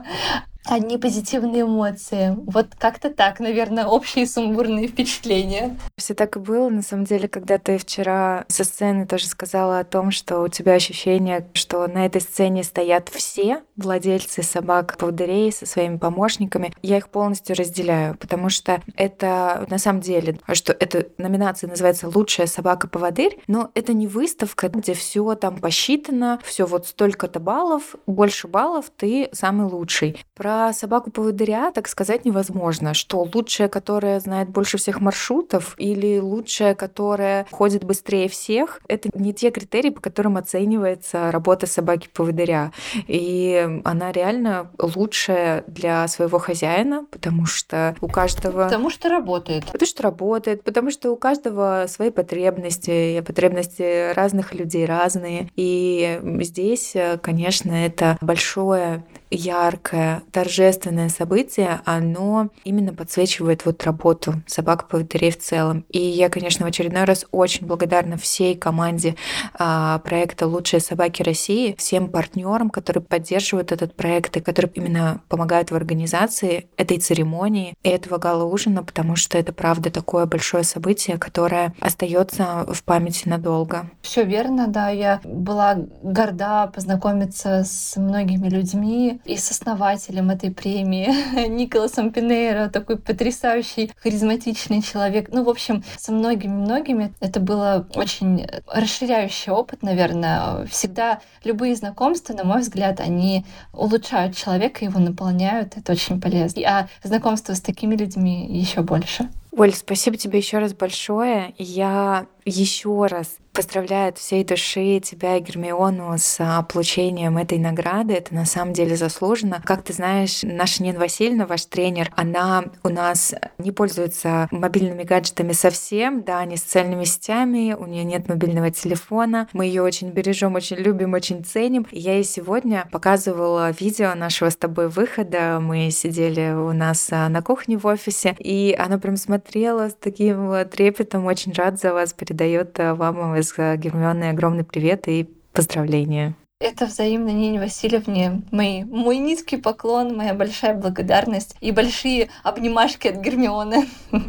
одни позитивные эмоции. Вот как-то так, наверное, общие сумбурные впечатления. Все так и было. На самом деле, когда ты вчера со сцены тоже сказала о том, что у тебя ощущение, что на этой сцене стоят все владельцы собак поводырей со своими помощниками, я их полностью разделяю, потому что это на самом деле, что эта номинация называется «Лучшая собака-поводырь», но это не выставка, где все там посчитано, все вот столько-то баллов, больше баллов, ты самый лучший. Про про собаку-поводыря так сказать невозможно, что лучшая, которая знает больше всех маршрутов, или лучшая, которая ходит быстрее всех, это не те критерии, по которым оценивается работа собаки-поводыря. И она реально лучшая для своего хозяина, потому что у каждого... Потому что работает. Потому что работает, потому что у каждого свои потребности, потребности разных людей разные. И здесь, конечно, это большое яркое, торжественное событие, оно именно подсвечивает вот работу собак-поводырей в целом. И я, конечно, в очередной раз очень благодарна всей команде а, проекта «Лучшие собаки России», всем партнерам, которые поддерживают этот проект и которые именно помогают в организации этой церемонии и этого гала-ужина, потому что это, правда, такое большое событие, которое остается в памяти надолго. Все верно, да. Я была горда познакомиться с многими людьми, и с основателем этой премии Николасом Пинейро, такой потрясающий, харизматичный человек. Ну, в общем, со многими-многими это было очень расширяющий опыт, наверное. Всегда любые знакомства, на мой взгляд, они улучшают человека, его наполняют. Это очень полезно. А знакомство с такими людьми еще больше. Оль, спасибо тебе еще раз большое. Я еще раз поздравляю от всей души тебя и Гермиону с а, получением этой награды. Это на самом деле заслуженно. Как ты знаешь, наша Нина Васильевна, ваш тренер, она у нас не пользуется мобильными гаджетами совсем, да, не социальными сетями, у нее нет мобильного телефона. Мы ее очень бережем, очень любим, очень ценим. Я ей сегодня показывала видео нашего с тобой выхода. Мы сидели у нас а, на кухне в офисе, и она прям смотрела с таким трепетом, очень рад за вас, передает э, вам э, Гермионы огромный привет и поздравления. Это взаимно Нине Васильевне. Мой, мой низкий поклон, моя большая благодарность и большие обнимашки от Гермионы.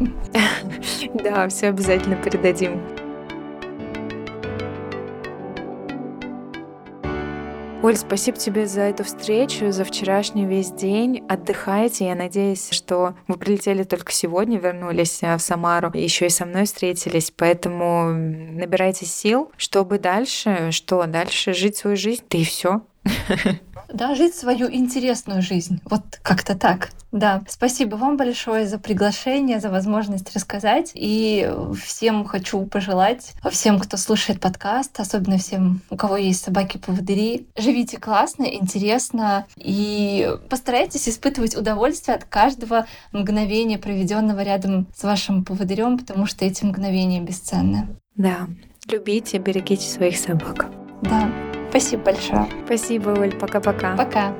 Да, все обязательно передадим. Оль, спасибо тебе за эту встречу, за вчерашний весь день. Отдыхайте. Я надеюсь, что вы прилетели только сегодня, вернулись э, в Самару, еще и со мной встретились. Поэтому набирайте сил, чтобы дальше, что дальше, жить свою жизнь, да и все. Да, жить свою интересную жизнь. Вот как-то так. Да, спасибо вам большое за приглашение, за возможность рассказать. И всем хочу пожелать, всем, кто слушает подкаст, особенно всем, у кого есть собаки-поводыри, живите классно, интересно и постарайтесь испытывать удовольствие от каждого мгновения, проведенного рядом с вашим поводырем, потому что эти мгновения бесценны. Да, любите, берегите своих собак. Да. Спасибо большое. Спасибо, Оль. Пока-пока. Пока.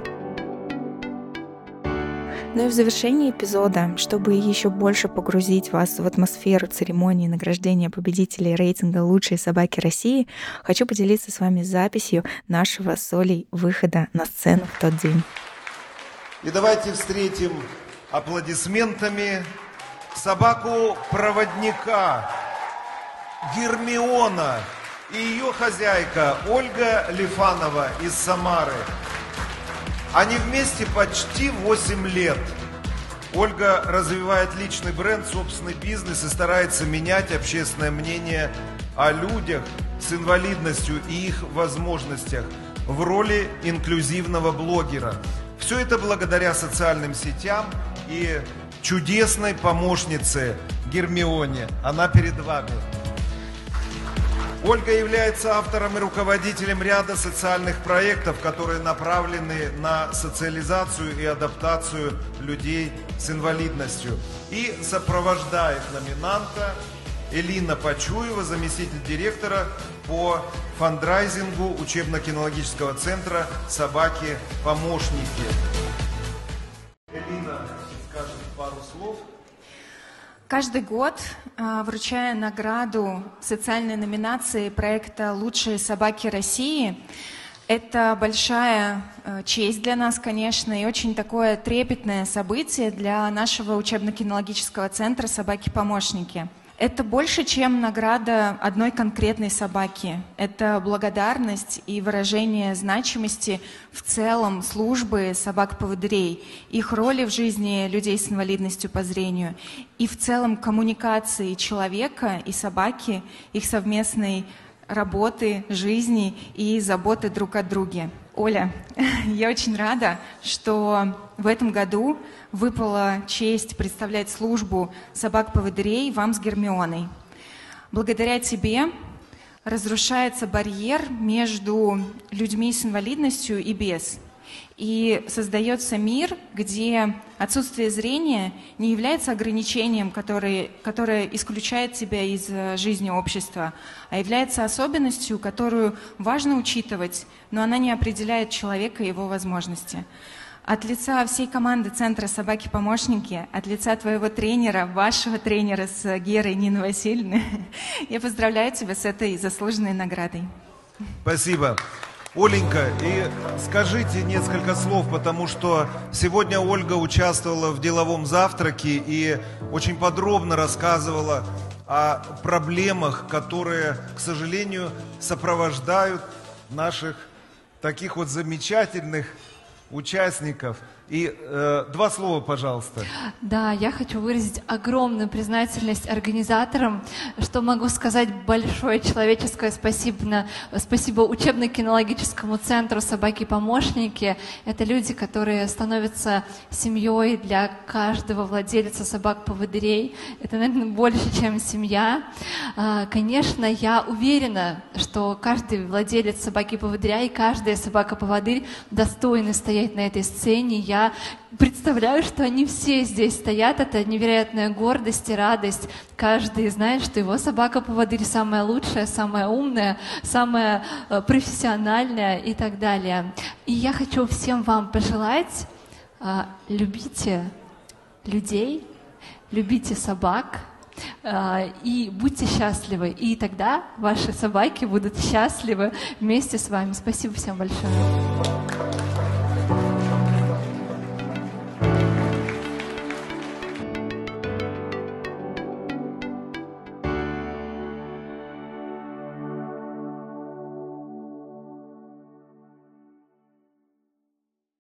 Ну и в завершении эпизода, чтобы еще больше погрузить вас в атмосферу церемонии награждения победителей рейтинга «Лучшие собаки России», хочу поделиться с вами записью нашего с Олей выхода на сцену в тот день. И давайте встретим аплодисментами собаку-проводника Гермиона и ее хозяйка Ольга Лифанова из Самары. Они вместе почти 8 лет. Ольга развивает личный бренд, собственный бизнес и старается менять общественное мнение о людях с инвалидностью и их возможностях в роли инклюзивного блогера. Все это благодаря социальным сетям и чудесной помощнице Гермионе. Она перед вами. Ольга является автором и руководителем ряда социальных проектов, которые направлены на социализацию и адаптацию людей с инвалидностью. И сопровождает номинанта Элина Почуева, заместитель директора по фандрайзингу учебно-кинологического центра «Собаки-помощники». Каждый год, а, вручая награду социальной номинации проекта «Лучшие собаки России», это большая э, честь для нас, конечно, и очень такое трепетное событие для нашего учебно-кинологического центра «Собаки-помощники». Это больше, чем награда одной конкретной собаки. Это благодарность и выражение значимости в целом службы собак-поводырей, их роли в жизни людей с инвалидностью по зрению и в целом коммуникации человека и собаки, их совместной работы, жизни и заботы друг о друге. Оля, я очень рада, что в этом году выпала честь представлять службу собак-поводырей вам с Гермионой. Благодаря тебе разрушается барьер между людьми с инвалидностью и без – и создается мир, где отсутствие зрения не является ограничением, которое, которое исключает тебя из э, жизни общества, а является особенностью, которую важно учитывать, но она не определяет человека и его возможности. От лица всей команды Центра «Собаки-помощники», от лица твоего тренера, вашего тренера с Герой Нины Васильевны, я поздравляю тебя с этой заслуженной наградой. Спасибо. Оленька, и скажите несколько слов, потому что сегодня Ольга участвовала в деловом завтраке и очень подробно рассказывала о проблемах, которые, к сожалению, сопровождают наших таких вот замечательных участников – и э, два слова, пожалуйста. Да, я хочу выразить огромную признательность организаторам, что могу сказать большое человеческое спасибо, на, спасибо учебно-кинологическому центру «Собаки-помощники». Это люди, которые становятся семьей для каждого владельца собак-поводырей. Это, наверное, больше, чем семья. А, конечно, я уверена, что каждый владелец собаки-поводыря и каждая собака-поводырь достойны стоять на этой сцене. Я представляю, что они все здесь стоят. Это невероятная гордость и радость. Каждый знает, что его собака-поводырь самая лучшая, самая умная, самая э, профессиональная и так далее. И я хочу всем вам пожелать, э, любите людей, любите собак, э, и будьте счастливы. И тогда ваши собаки будут счастливы вместе с вами. Спасибо всем большое.